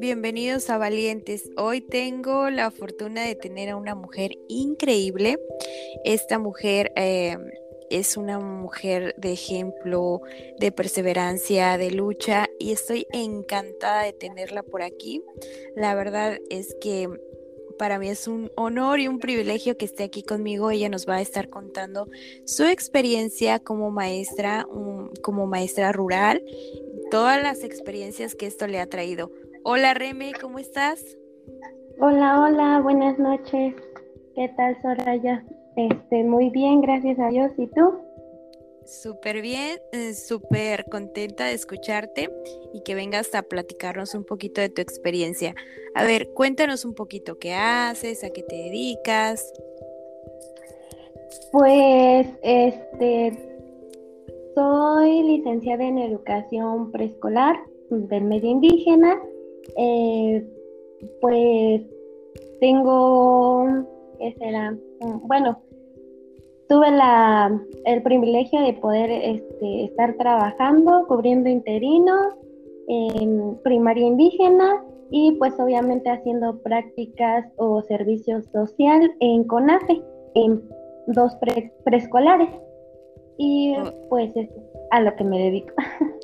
Bienvenidos a Valientes. Hoy tengo la fortuna de tener a una mujer increíble. Esta mujer eh, es una mujer de ejemplo, de perseverancia, de lucha y estoy encantada de tenerla por aquí. La verdad es que para mí es un honor y un privilegio que esté aquí conmigo. Ella nos va a estar contando su experiencia como maestra, como maestra rural, todas las experiencias que esto le ha traído. Hola Reme, ¿cómo estás? Hola, hola, buenas noches. ¿Qué tal Soraya? Este, muy bien, gracias a Dios. ¿Y tú? Súper bien, eh, súper contenta de escucharte y que vengas a platicarnos un poquito de tu experiencia. A ver, cuéntanos un poquito qué haces, a qué te dedicas. Pues, este, soy licenciada en educación preescolar del medio indígena eh, pues tengo, ¿qué será? Mm, bueno, tuve la, el privilegio de poder este, estar trabajando, cubriendo interinos en primaria indígena y pues obviamente haciendo prácticas o servicio social en CONAFE, en dos preescolares. Y oh. pues es a lo que me dedico.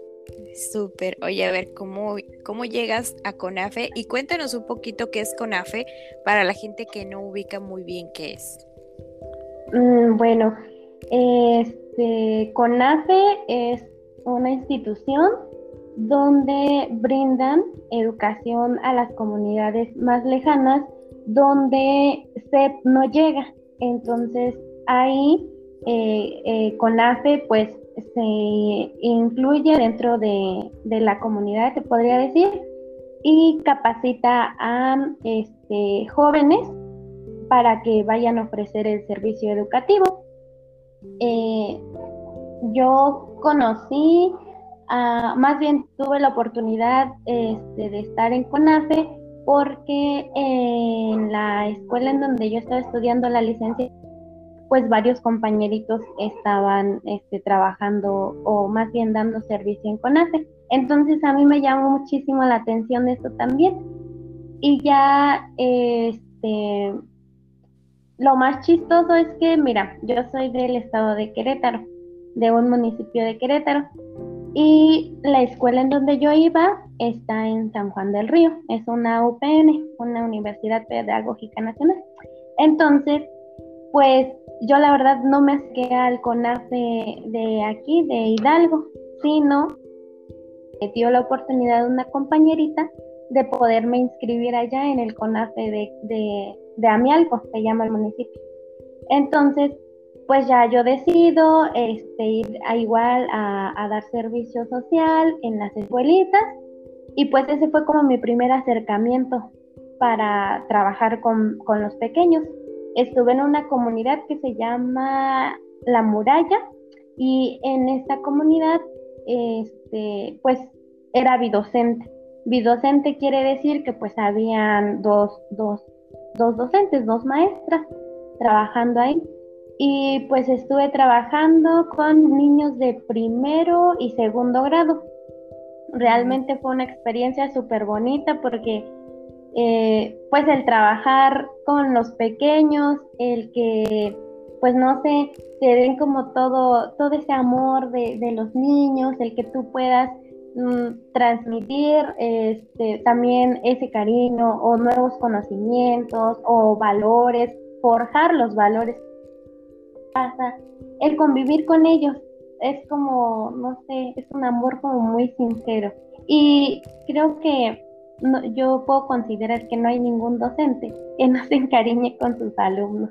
Súper. Oye, a ver, ¿cómo, ¿cómo llegas a CONAFE? Y cuéntanos un poquito qué es CONAFE para la gente que no ubica muy bien qué es. Mm, bueno, este, CONAFE es una institución donde brindan educación a las comunidades más lejanas donde SEP no llega. Entonces, ahí eh, eh, CONAFE pues se incluye dentro de, la comunidad, se podría decir, y capacita a este, jóvenes para que vayan a ofrecer el servicio educativo. Eh, yo conocí, más bien tuve la oportunidad este, de estar en CONAFE porque en la escuela en donde yo estaba estudiando la licencia pues varios compañeritos estaban este, trabajando o más bien dando servicio en CONAFE. Entonces a mí me llamó muchísimo la atención esto también. Y ya, este, lo más chistoso es que, mira, yo soy del estado de Querétaro, de un municipio de Querétaro, y la escuela en donde yo iba está en San Juan del Río, es una UPN, una Universidad Pedagógica Nacional. Entonces, pues yo la verdad no me acerqué al CONAFE de aquí, de Hidalgo, sino me dio la oportunidad de una compañerita de poderme inscribir allá en el CONAFE de, de, de Amialco, se llama el municipio. Entonces, pues ya yo decido este, ir a igual a, dar servicio social en las escuelitas y pues ese fue como mi primer acercamiento para trabajar con, con los pequeños estuve en una comunidad que se llama La Muralla y en esta comunidad, este, pues era bidocente. Bidocente quiere decir que pues habían dos, dos, dos docentes, dos maestras trabajando ahí. Y pues estuve trabajando con niños de primero y segundo grado. Realmente fue una experiencia súper bonita porque eh, pues el trabajar con los pequeños, el que pues no sé, te den como todo, todo ese amor de, los niños, el que tú puedas mm, transmitir este, también ese cariño o nuevos conocimientos o valores, forjar los valores. El convivir con ellos es como, no sé, es un amor como muy sincero. Y creo que yo puedo considerar que no hay ningún docente que no se encariñe con sus alumnos.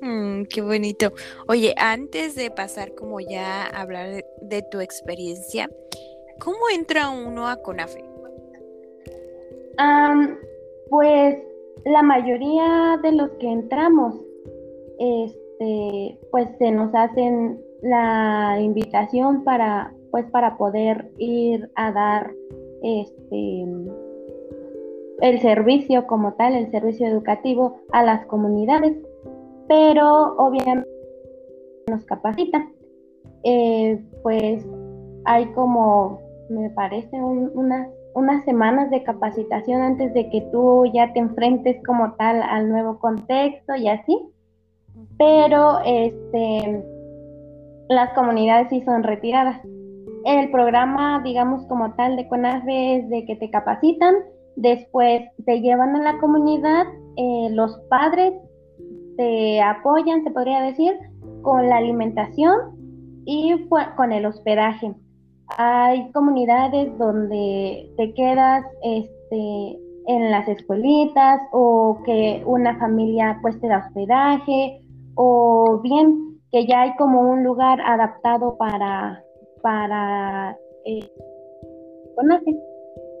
Mm, qué bonito. Oye, antes de pasar como ya a hablar de, tu experiencia, ¿cómo entra uno a CONAFE? pues la mayoría de los que entramos, este, pues se nos hacen la invitación para, pues para poder ir a dar este el servicio como tal, el servicio educativo a las comunidades, pero obviamente nos capacitan. Eh, pues hay como, me parece, unas, unas semanas de capacitación antes de que tú ya te enfrentes como tal al nuevo contexto y así, pero este, las comunidades sí son retiradas. El programa, digamos como tal de CONAFE es de que te capacitan, Después te llevan a la comunidad, eh, los padres te apoyan, se podría decir, con la alimentación y con el hospedaje. Hay comunidades donde te quedas este, en las escuelitas o que una familia pues te da hospedaje o bien que ya hay como un lugar adaptado para, para eh,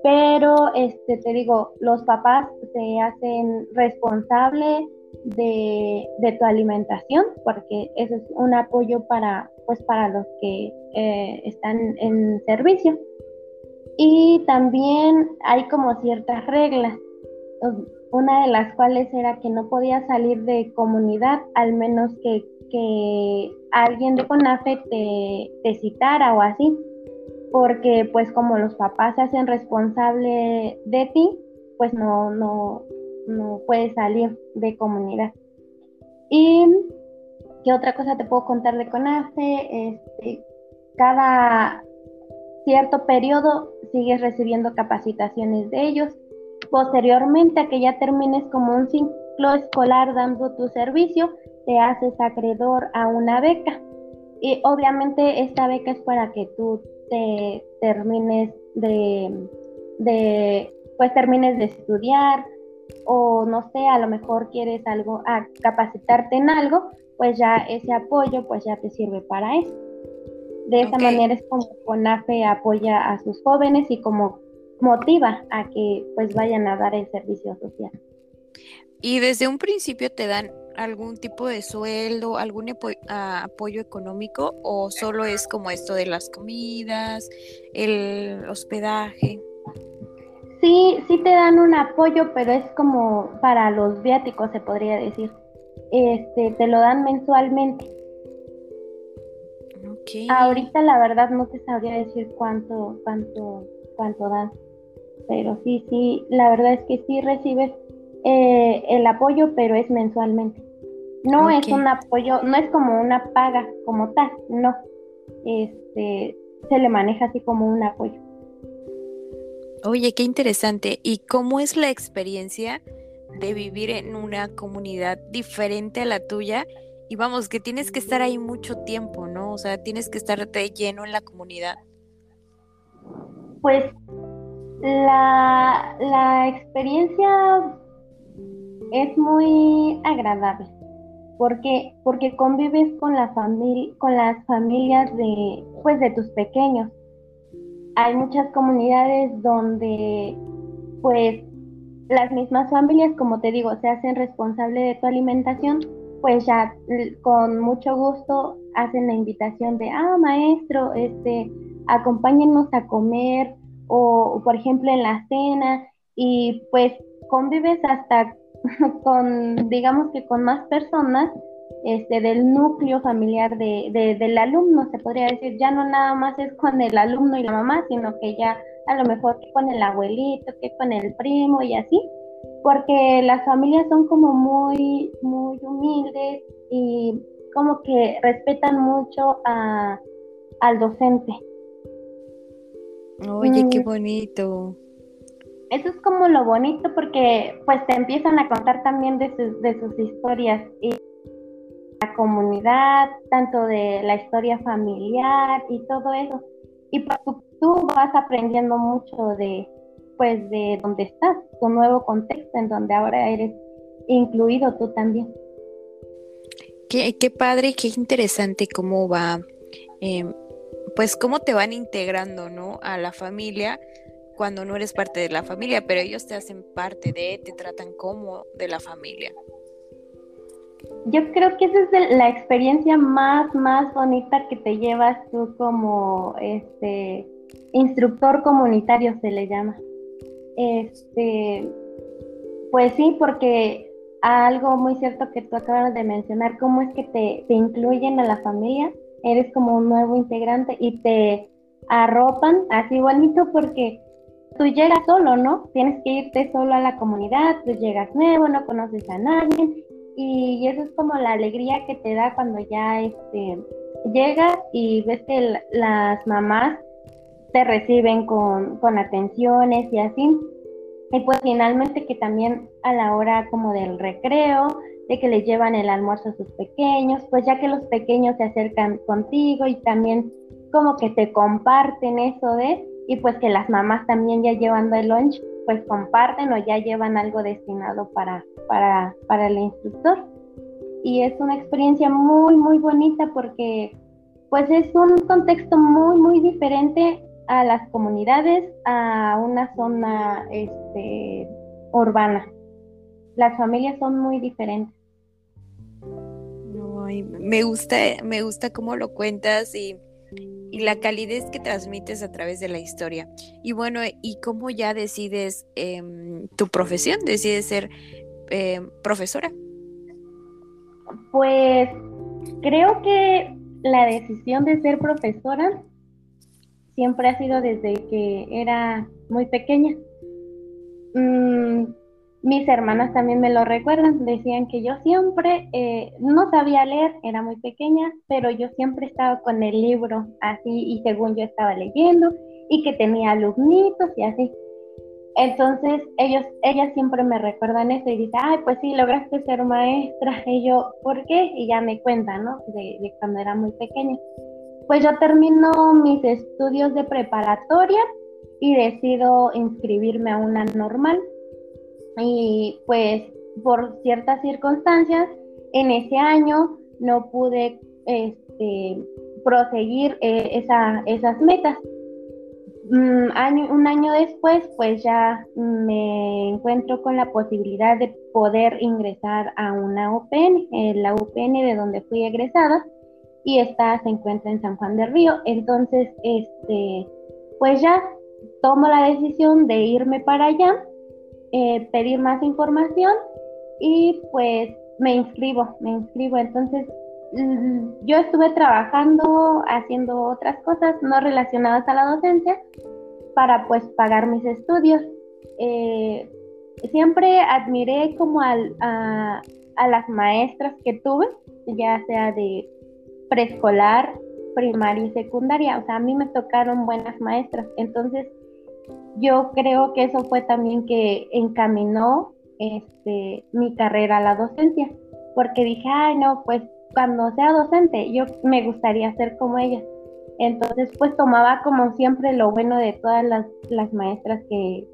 pero este te digo, los papás se hacen responsables de, tu alimentación, porque eso es un apoyo para, pues, para los que eh, están en servicio. Y también hay como ciertas reglas, una de las cuales era que no podía salir de comunidad, al menos que, que alguien de CONAFE te, te citara o así porque pues como los papás se hacen responsable de ti, pues no, no, no puedes salir de comunidad. Y qué otra cosa te puedo contar de CONAFE, este, cada cierto periodo sigues recibiendo capacitaciones de ellos. Posteriormente a que ya termines como un ciclo escolar dando tu servicio, te haces acreedor a una beca. Y obviamente esta beca es para que tú te termines de, de, pues termines de estudiar o no sé, a lo mejor quieres algo, a capacitarte en algo, pues ya ese apoyo pues ya te sirve para eso. De esa manera es como CONAFE apoya a sus jóvenes y como motiva a que pues vayan a dar el servicio social. Y desde un principio te dan algún tipo de sueldo, algún apoyo económico o solo es como esto de las comidas, el hospedaje? Sí, sí te dan un apoyo, pero es como para los viáticos, se podría decir. Este, te lo dan mensualmente. Okay. Ahorita la verdad no te sabría decir cuánto, cuánto, cuánto dan. Pero sí, sí, la verdad es que sí recibes eh, el apoyo, pero es mensualmente. No es un apoyo, no es como una paga como tal, no. Este, se le maneja así como un apoyo. Oye, qué interesante. ¿Y cómo es la experiencia de vivir en una comunidad diferente a la tuya? Y vamos, que tienes que estar ahí mucho tiempo, ¿no? O sea, tienes que estar lleno en la comunidad. Pues la, la experiencia es muy agradable porque porque convives con la familia con las familias de pues de tus pequeños. Hay muchas comunidades donde pues las mismas familias como te digo se hacen responsable de tu alimentación pues ya con mucho gusto hacen la invitación de ah maestro este acompáñenos a comer o por ejemplo en la cena y pues convives hasta con, digamos que con más personas este, del núcleo familiar de, del alumno, se podría decir, ya no nada más es con el alumno y la mamá, sino que ya a lo mejor que con el abuelito, que con el primo y así, porque las familias son como muy, muy humildes y como que respetan mucho a, al docente. Oye, qué mm. bonito eso es como lo bonito porque pues te empiezan a contar también de sus, de sus historias y la comunidad, tanto de la historia familiar y todo eso. Y pues tú, vas aprendiendo mucho de, pues, de dónde estás, tu nuevo contexto en donde ahora eres incluido tú también. Qué, qué padre, qué interesante cómo va, em, pues cómo te van integrando, ¿no? A la familia cuando no eres parte de la familia, pero ellos te hacen parte de, te tratan como de la familia. Yo creo que esa es la experiencia más, más bonita que te llevas tú como este instructor comunitario se le llama. Este, pues sí, porque algo muy cierto que tú acabas de mencionar, cómo es que te, te incluyen a la familia, eres como un nuevo integrante y te arropan así bonito porque tú llegas solo, ¿no? Tienes que irte solo a la comunidad, tú llegas nuevo, no conoces a nadie y eso es como la alegría que te da cuando ya este, llegas y ves que las mamás te reciben con, con atenciones y así. Y pues finalmente que también a la hora como del recreo, de que les llevan el almuerzo a sus pequeños, pues ya que los pequeños se acercan contigo y también como que te comparten eso de, y pues que las mamás también ya llevando el lunch, pues comparten o ya llevan algo destinado para, para, para el instructor. Y es una experiencia muy, muy bonita porque pues es un contexto muy, muy diferente a las comunidades, a una zona este, urbana. Las familias son muy diferentes. Me gusta, me gusta cómo lo cuentas y y la calidez que transmites a través de la historia. Y bueno, ¿y cómo ya decides em, tu profesión? ¿Decides ser em, profesora? Pues creo que la decisión de ser profesora siempre ha sido desde que era muy pequeña. Mm, mis hermanas también me lo recuerdan, decían que yo siempre eh, no sabía leer, era muy pequeña, pero yo siempre estaba con el libro así y según yo estaba leyendo y que tenía alumnitos y así. Entonces ellos, ellas siempre me recuerdan eso y dicen, ay, pues sí, lograste ser maestra. Y yo, ¿por qué? Y ya me cuentan, ¿no? De, de cuando era muy pequeña. Pues yo termino mis estudios de preparatoria y decido inscribirme a una normal y pues por ciertas circunstancias en ese año no pude este, proseguir eh, esas metas. Mm, un año después, pues ya me encuentro con la posibilidad de poder ingresar a una UPN, la UPN de donde fui egresada, y esta se encuentra en San Juan del Río. Entonces, este, pues ya tomo la decisión de irme para allá eh, pedir más información y pues me inscribo, me inscribo. Entonces, mm, yo estuve trabajando, haciendo otras cosas no relacionadas a la docencia para pues pagar mis estudios. Eh, siempre admiré como a, a las maestras que tuve, ya sea de preescolar, primaria y secundaria. O sea, a mí me tocaron buenas maestras. Entonces, yo creo que eso fue también que encaminó este, mi carrera a la docencia, porque dije, ay, no, pues cuando sea docente, yo me gustaría ser como ella. Entonces, pues tomaba como siempre lo bueno de todas las, las maestras que,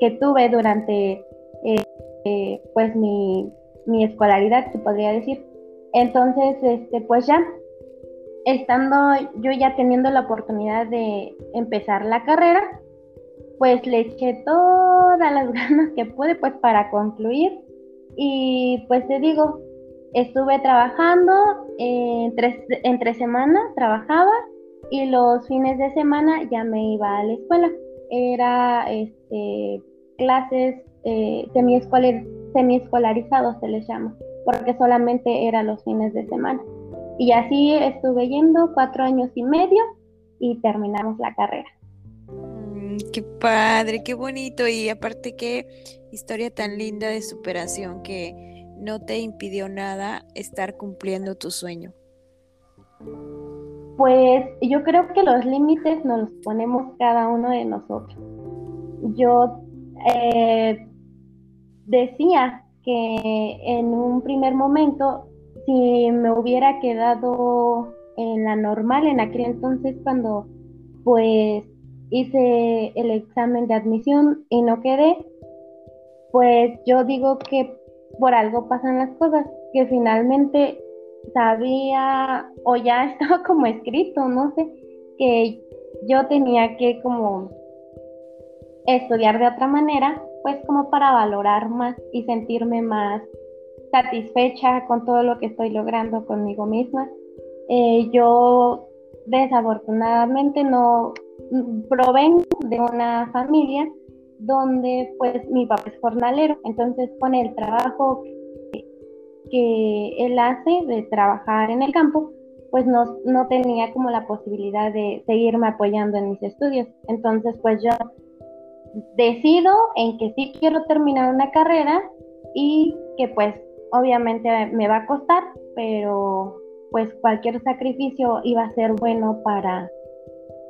que, tuve durante eh, eh, pues mi, mi escolaridad, se podría decir. Entonces, este, pues ya, estando yo ya teniendo la oportunidad de empezar la carrera, pues le eché todas las ganas que pude pues para concluir y pues te digo, estuve trabajando entre, entre semana, trabajaba y los fines de semana ya me iba a la escuela. Era este, clases eh, semiescolarizados se les llama, porque solamente era los fines de semana. Y así estuve yendo cuatro años y medio y terminamos la carrera. Qué padre, qué bonito y aparte qué historia tan linda de superación que no te impidió nada estar cumpliendo tu sueño. Pues yo creo que los límites nos los ponemos cada uno de nosotros. Yo eh, decía que en un primer momento si me hubiera quedado en la normal en aquel entonces cuando pues hice el examen de admisión y no quedé, pues yo digo que por algo pasan las cosas, que finalmente sabía o ya estaba como escrito, no sé, que yo tenía que como estudiar de otra manera, pues como para valorar más y sentirme más satisfecha con todo lo que estoy logrando conmigo misma. Eh, yo desafortunadamente no provengo de una familia donde pues mi papá es jornalero, entonces con el trabajo que, él hace de trabajar en el campo, pues no, no tenía como la posibilidad de seguirme apoyando en mis estudios. Entonces pues yo decido en que sí quiero terminar una carrera y que pues obviamente me va a costar, pero pues cualquier sacrificio iba a ser bueno para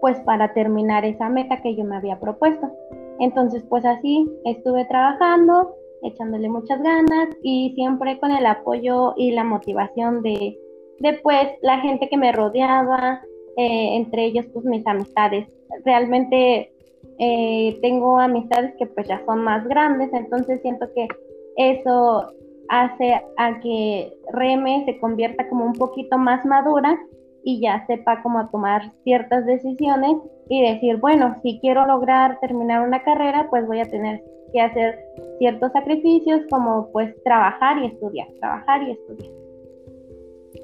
pues para terminar esa meta que yo me había propuesto. Entonces pues así estuve trabajando, echándole muchas ganas y siempre con el apoyo y la motivación de, de pues la gente que me rodeaba, eh, entre ellos pues mis amistades. Realmente eh, tengo amistades que pues ya son más grandes, entonces siento que eso hace a que Reme se convierta como un poquito más madura y ya sepa cómo tomar ciertas decisiones y decir, bueno, si quiero lograr terminar una carrera, pues voy a tener que hacer ciertos sacrificios como pues trabajar y estudiar, trabajar y estudiar.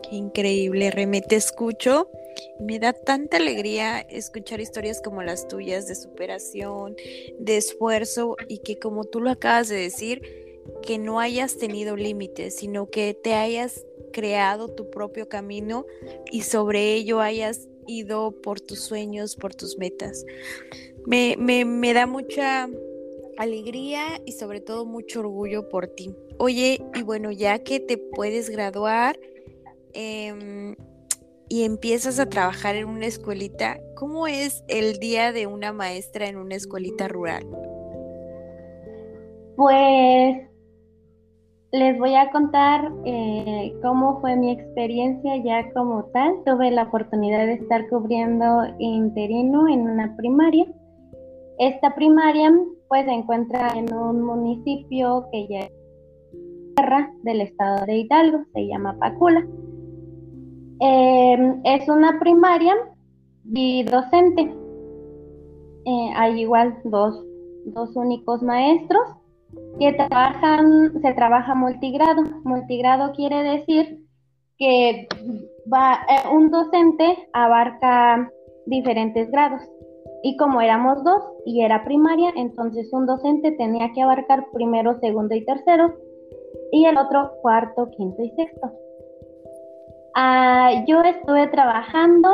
Qué increíble, Reme, te escucho. Me da tanta alegría escuchar historias como las tuyas de superación, de esfuerzo y que como tú lo acabas de decir, que no hayas tenido límites, sino que te hayas creado tu propio camino y sobre ello hayas ido por tus sueños, por tus metas. Me, me, da mucha alegría y sobre todo mucho orgullo por ti. Oye, y bueno, ya que te puedes graduar em, y empiezas a trabajar en una escuelita, ¿cómo es el día de una maestra en una escuelita rural? Pues les voy a contar eh, cómo fue mi experiencia ya como tal. Tuve la oportunidad de estar cubriendo interino en una primaria. Esta primaria pues se encuentra en un municipio que ya es del estado de Hidalgo, se llama Pacula. Eh, es una primaria bidocente. Eh, hay igual dos, dos únicos maestros que trabajan, se trabaja multigrado. Multigrado quiere decir que va, eh, un docente abarca diferentes grados. Y como éramos dos y era primaria, entonces un docente tenía que abarcar primero, segundo y tercero, y el otro cuarto, quinto y sexto. Ah, yo estuve trabajando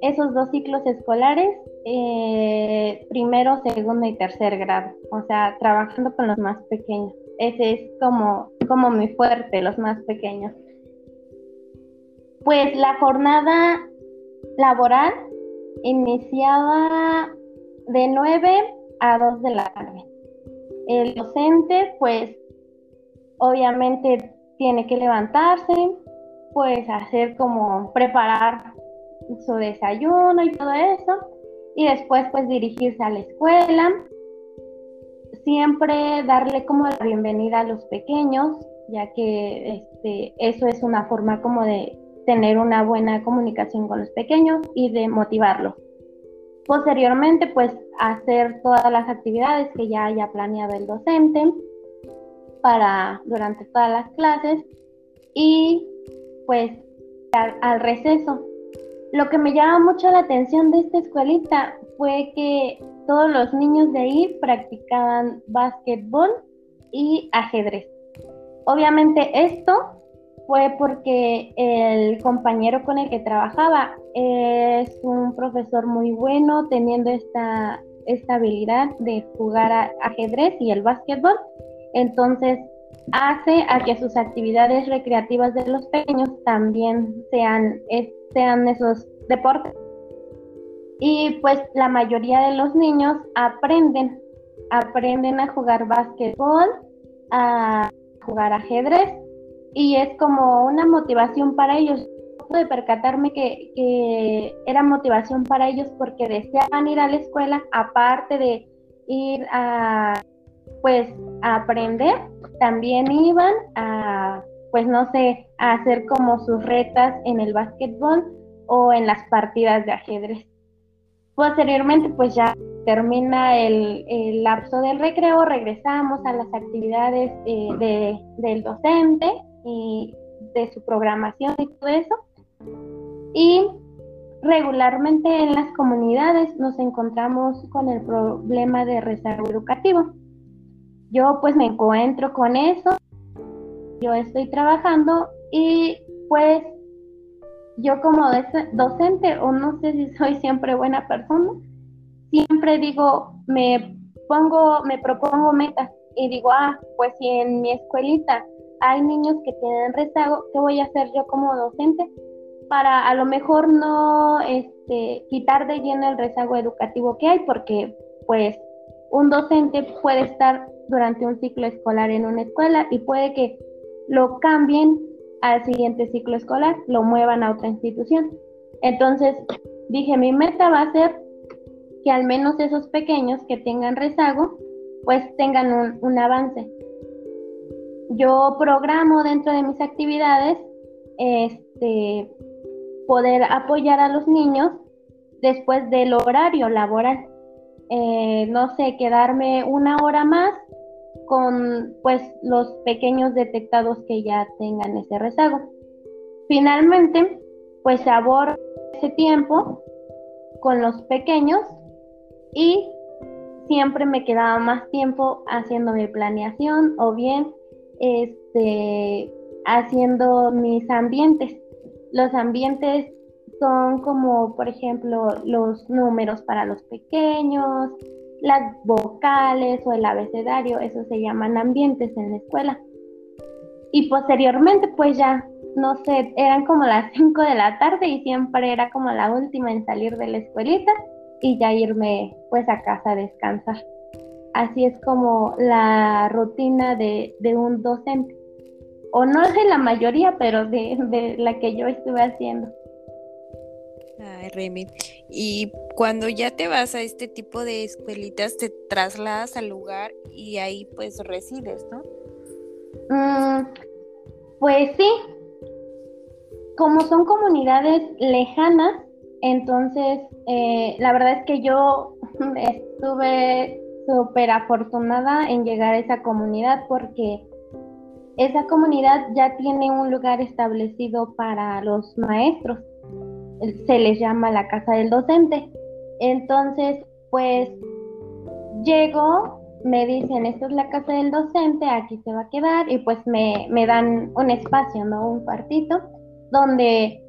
esos dos ciclos escolares eh, primero, segundo y tercer grado, o sea, trabajando con los más pequeños. Ese es como, como mi fuerte, los más pequeños. Pues la jornada laboral iniciaba de 9 a 2 de la tarde. El docente, pues, obviamente tiene que levantarse, pues hacer como preparar su desayuno y todo eso y después pues dirigirse a la escuela, siempre darle como la bienvenida a los pequeños, ya que este, eso es una forma como de tener una buena comunicación con los pequeños y de motivarlos. Posteriormente, pues hacer todas las actividades que ya haya planeado el docente para durante todas las clases y pues al receso lo que me llama mucho la atención de esta escuelita fue que todos los niños de ahí practicaban básquetbol y ajedrez. Obviamente esto fue porque el compañero con el que trabajaba es un profesor muy bueno, teniendo esta, esta habilidad de jugar a ajedrez y el básquetbol. Entonces hace a que sus actividades recreativas de los pequeños también sean sean esos deportes. Y pues la mayoría de los niños aprenden, aprenden a jugar básquetbol, a jugar ajedrez y es como una motivación para ellos. Pude percatarme que, que era motivación para ellos porque deseaban ir a la escuela, aparte de ir a, pues, a aprender, también iban a, pues, no sé, a hacer como sus retas en el básquetbol o en las partidas de ajedrez. Posteriormente, pues ya termina el, lapso del recreo, regresamos a las actividades de, del docente y de su programación y todo eso. Y regularmente en las comunidades nos encontramos con el problema de rezago educativo. Yo pues me encuentro con eso, yo estoy trabajando y pues yo como docente, o no sé si soy siempre buena persona, siempre digo, me pongo, me propongo metas y digo, ah, pues si en mi escuelita hay niños que tienen rezago, ¿qué voy a hacer yo como docente? Para a lo mejor no este, quitar de lleno el rezago educativo que hay, porque pues un docente puede estar durante un ciclo escolar en una escuela y puede que lo cambien al siguiente ciclo escolar, lo muevan a otra institución. Entonces, dije, mi meta va a ser que al menos esos pequeños que tengan rezago, pues tengan un, avance. Yo programo dentro de mis actividades este, poder apoyar a los niños después del horario laboral. Eh, no sé, quedarme una hora más con pues los pequeños detectados que ya tengan ese rezago. Finalmente, pues se ese tiempo con los pequeños y siempre me quedaba más tiempo haciendo mi planeación o bien este haciendo mis ambientes. Los ambientes son como, por ejemplo, los números para los pequeños, las vocales o el abecedario, eso se llaman ambientes en la escuela. Y posteriormente, pues ya, no sé, eran como las 5 de la tarde y siempre era como la última en salir de la escuelita y ya irme pues a casa a descansar. Así es como la rutina de, un docente. O no de la mayoría, pero de, de la que yo estuve haciendo. Ay, Remy. Y cuando ya te vas a este tipo de escuelitas, te trasladas al lugar y ahí pues resides, ¿no? Mm, pues sí. Como son comunidades lejanas, entonces eh, la verdad es que yo estuve súper afortunada en llegar a esa comunidad porque esa comunidad ya tiene un lugar establecido para los maestros se les llama la casa del docente. Entonces, pues llego, me dicen, esta es la casa del docente, aquí se va a quedar y pues me, me dan un espacio, ¿no? Un cuartito donde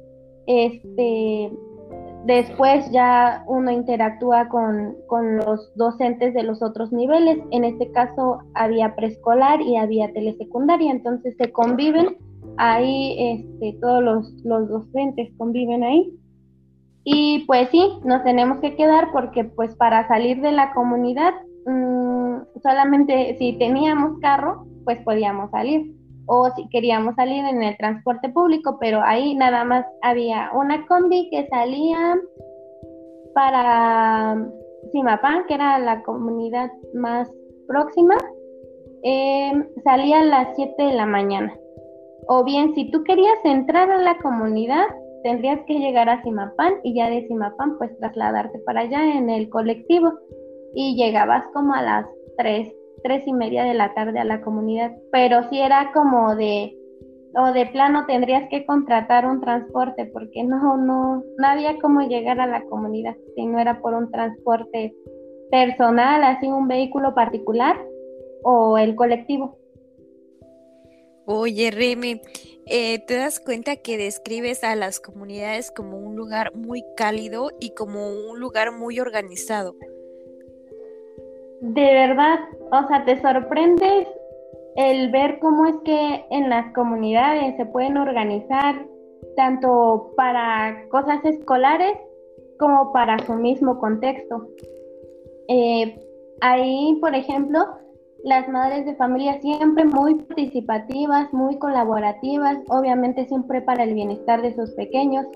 este después ya uno interactúa con, con, los docentes de los otros niveles. En este caso había preescolar y había telesecundaria, entonces se conviven ahí, este, todos los, los docentes conviven ahí. Y pues sí, nos tenemos que quedar porque pues para salir de la comunidad, mm, solamente si teníamos carro, pues podíamos salir. O si queríamos salir en el transporte público, pero ahí nada más había una combi que salía para Simapán, que era la comunidad más próxima, eh, salía a las 7 de la mañana. O bien, si tú querías entrar a la comunidad, tendrías que llegar a Simapán y ya de Simapán pues trasladarte para allá en el colectivo y llegabas como a las tres, tres y media de la tarde a la comunidad, pero si era como de o de plano tendrías que contratar un transporte porque no, no, no había cómo llegar a la comunidad si no era por un transporte personal, así un vehículo particular o el colectivo. Oye, Remy, eh, te das cuenta que describes a las comunidades como un lugar muy cálido y como un lugar muy organizado. De verdad, o sea, te sorprendes el ver cómo es que en las comunidades se pueden organizar tanto para cosas escolares como para su mismo contexto. Eh, ahí, por ejemplo, las madres de familia siempre muy participativas, muy colaborativas, obviamente siempre para el bienestar de sus pequeños,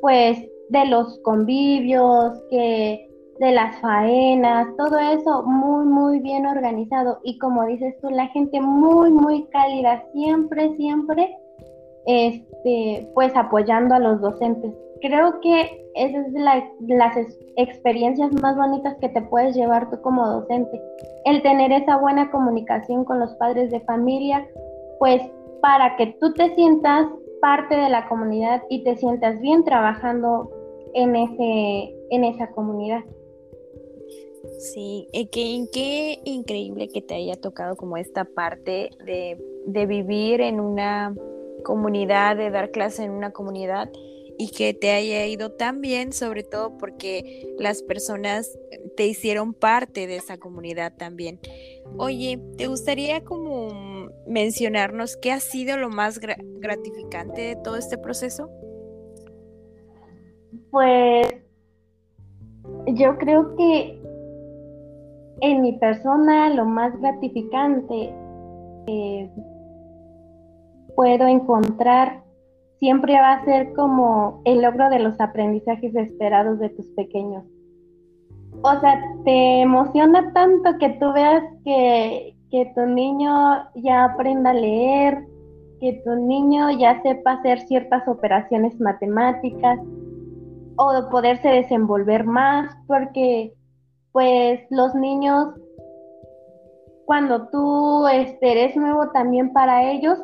pues de los convivios, que de las faenas, todo eso muy, muy bien organizado. Y como dices tú, la gente muy, muy cálida, siempre, siempre, este, pues apoyando a los docentes. Creo que esa es la, las experiencias más bonitas que te puedes llevar tú como docente. El tener esa buena comunicación con los padres de familia, pues para que tú te sientas parte de la comunidad y te sientas bien trabajando en, ese, en esa comunidad. Sí, qué increíble que te haya tocado como esta parte de, de vivir en una comunidad, de dar clase en una comunidad y que te haya ido tan bien, sobre todo porque las personas te hicieron parte de esa comunidad también. Oye, ¿te gustaría como mencionarnos qué ha sido lo más gratificante de todo este proceso? Pues yo creo que en mi persona lo más gratificante que puedo encontrar siempre va a ser como el logro de los aprendizajes esperados de tus pequeños. O sea, te emociona tanto que tú veas que, que tu niño ya aprenda a leer, que tu niño ya sepa hacer ciertas operaciones matemáticas o poderse desenvolver más, porque pues los niños, cuando tú este, eres nuevo también para ellos,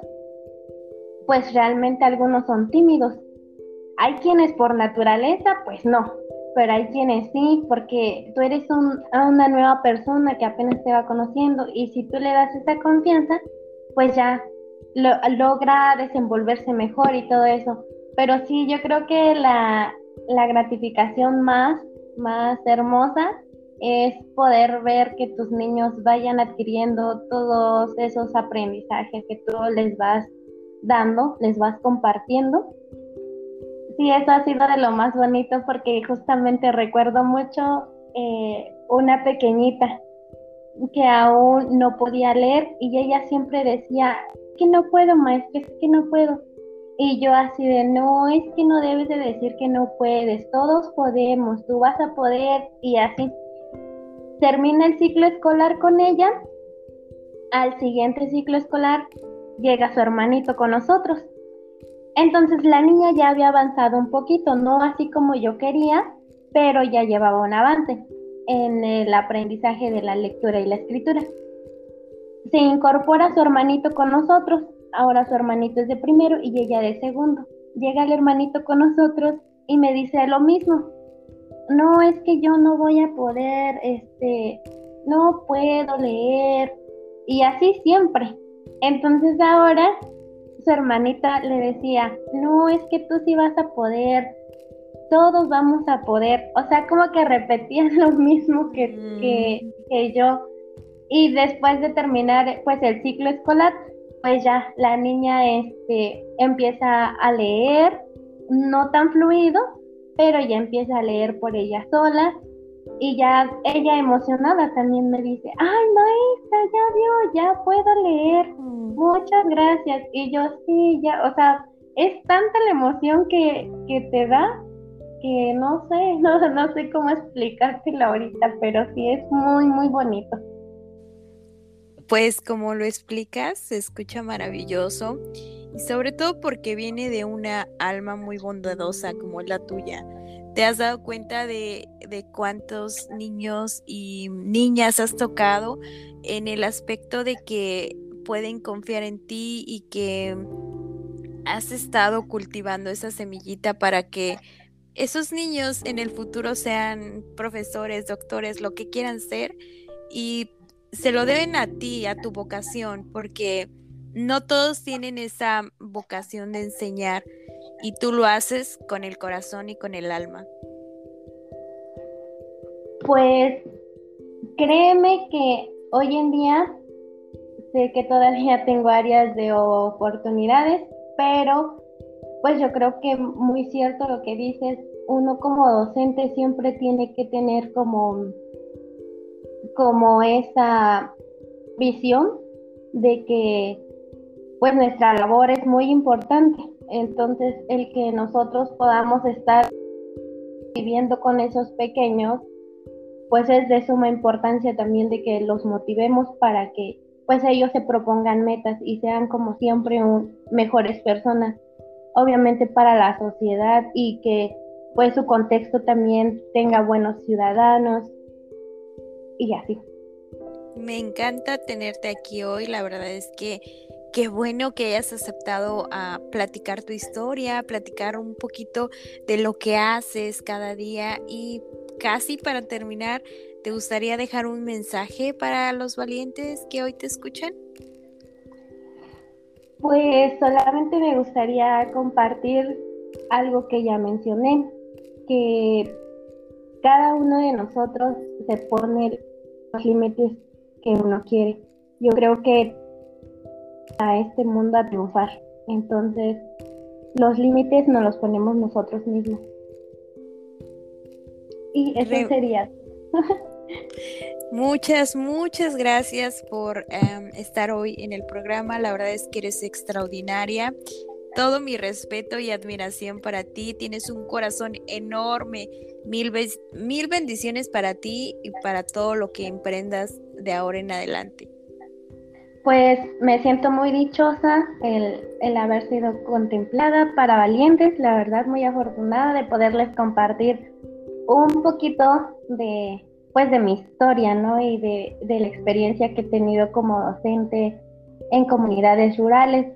pues realmente algunos son tímidos. Hay quienes por naturaleza, pues no, pero hay quienes sí, porque tú eres una nueva persona que apenas te va conociendo y si tú le das esa confianza, pues ya logra desenvolverse mejor y todo eso. Pero sí, yo creo que la, la gratificación más, más hermosa es poder ver que tus niños vayan adquiriendo todos esos aprendizajes que tú les vas dando, les vas compartiendo. Sí, eso ha sido de lo más bonito porque justamente recuerdo mucho eh, una pequeñita que aún no podía leer y ella siempre decía, que no puedo, maestra, es que no puedo. Y yo así de, no, es que no debes de decir que no puedes, todos podemos, tú vas a poder y así. Termina el ciclo escolar con ella, al siguiente ciclo escolar llega su hermanito con nosotros. Entonces la niña ya había avanzado un poquito, no así como yo quería, pero ya llevaba un avance en el aprendizaje de la lectura y la escritura. Se incorpora su hermanito con nosotros, ahora su hermanito es de primero y ella de segundo. Llega el hermanito con nosotros y me dice lo mismo. No es que yo no voy a poder, este, no puedo leer y así siempre. Entonces ahora su hermanita le decía, no, es que tú sí vas a poder, todos vamos a poder, o sea, como que repetían lo mismo que, mm. que, yo. Y después de terminar pues el ciclo escolar, pues ya la niña este, empieza a leer, no tan fluido, pero ya empieza a leer por ella sola y ya ella emocionada también me dice, ay maestra, ya vio, ya puedo leer, mm. muchas gracias. Y yo sí, ya, o sea, es tanta la emoción que, que te da que no sé, no, no sé cómo explicártelo ahorita, pero sí es muy, muy bonito. Pues como lo explicas, se escucha maravilloso y sobre todo porque viene de una alma muy bondadosa como la tuya ¿Te has dado cuenta de, cuántos niños y niñas has tocado en el aspecto de que pueden confiar en ti y que has estado cultivando esa semillita para que esos niños en el futuro sean profesores, doctores, lo que quieran ser y se lo deben a ti, a tu vocación, porque no todos tienen esa vocación de enseñar y tú lo haces con el corazón y con el alma. Pues créeme que hoy en día sé que todavía tengo áreas de oportunidades, pero pues yo creo que muy cierto lo que dices, uno como docente siempre tiene que tener como, como esa visión de que pues nuestra labor es muy importante. Entonces, el que nosotros podamos estar viviendo con esos pequeños, pues es de suma importancia también de que los motivemos para que pues ellos se propongan metas y sean como siempre mejores personas, obviamente para la sociedad y que pues su contexto también tenga buenos ciudadanos y así. Me encanta tenerte aquí hoy, la verdad es que qué bueno que hayas aceptado a platicar tu historia, platicar un poquito de lo que haces cada día y casi para terminar, ¿te gustaría dejar un mensaje para los valientes que hoy te escuchan? Pues solamente me gustaría compartir algo que ya mencioné, que cada uno de nosotros se pone los límites que uno quiere. Yo creo que a este mundo a triunfar. Entonces, los límites nos los ponemos nosotros mismos. Y eso sería. Muchas, muchas gracias por em, estar hoy en el programa. La verdad es que eres extraordinaria. Todo mi respeto y admiración para ti. Tienes un corazón enorme. Mil, mil bendiciones para ti y para todo lo que emprendas de ahora en adelante. Pues me siento muy dichosa el, el, haber sido contemplada para valientes, la verdad muy afortunada de poderles compartir un poquito de, pues de mi historia, ¿no? Y de, de la experiencia que he tenido como docente en comunidades rurales.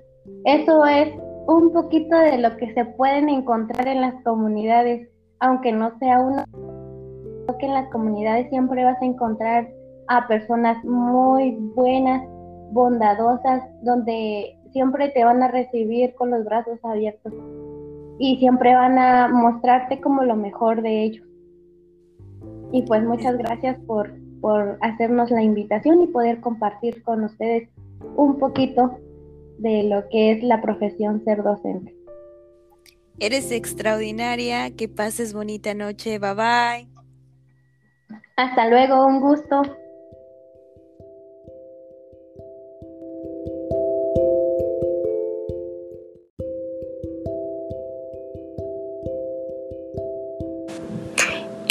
Eso es un poquito de lo que se pueden encontrar en las comunidades, aunque no sea uno, que en las comunidades siempre vas a encontrar a personas muy buenas, bondadosas, donde siempre te van a recibir con los brazos abiertos y siempre van a mostrarte como lo mejor de ellos. Y pues muchas gracias por, por hacernos la invitación y poder compartir con ustedes un poquito de lo que es la profesión ser docente. Eres extraordinaria, que pases bonita noche, bye bye. Hasta luego, un gusto.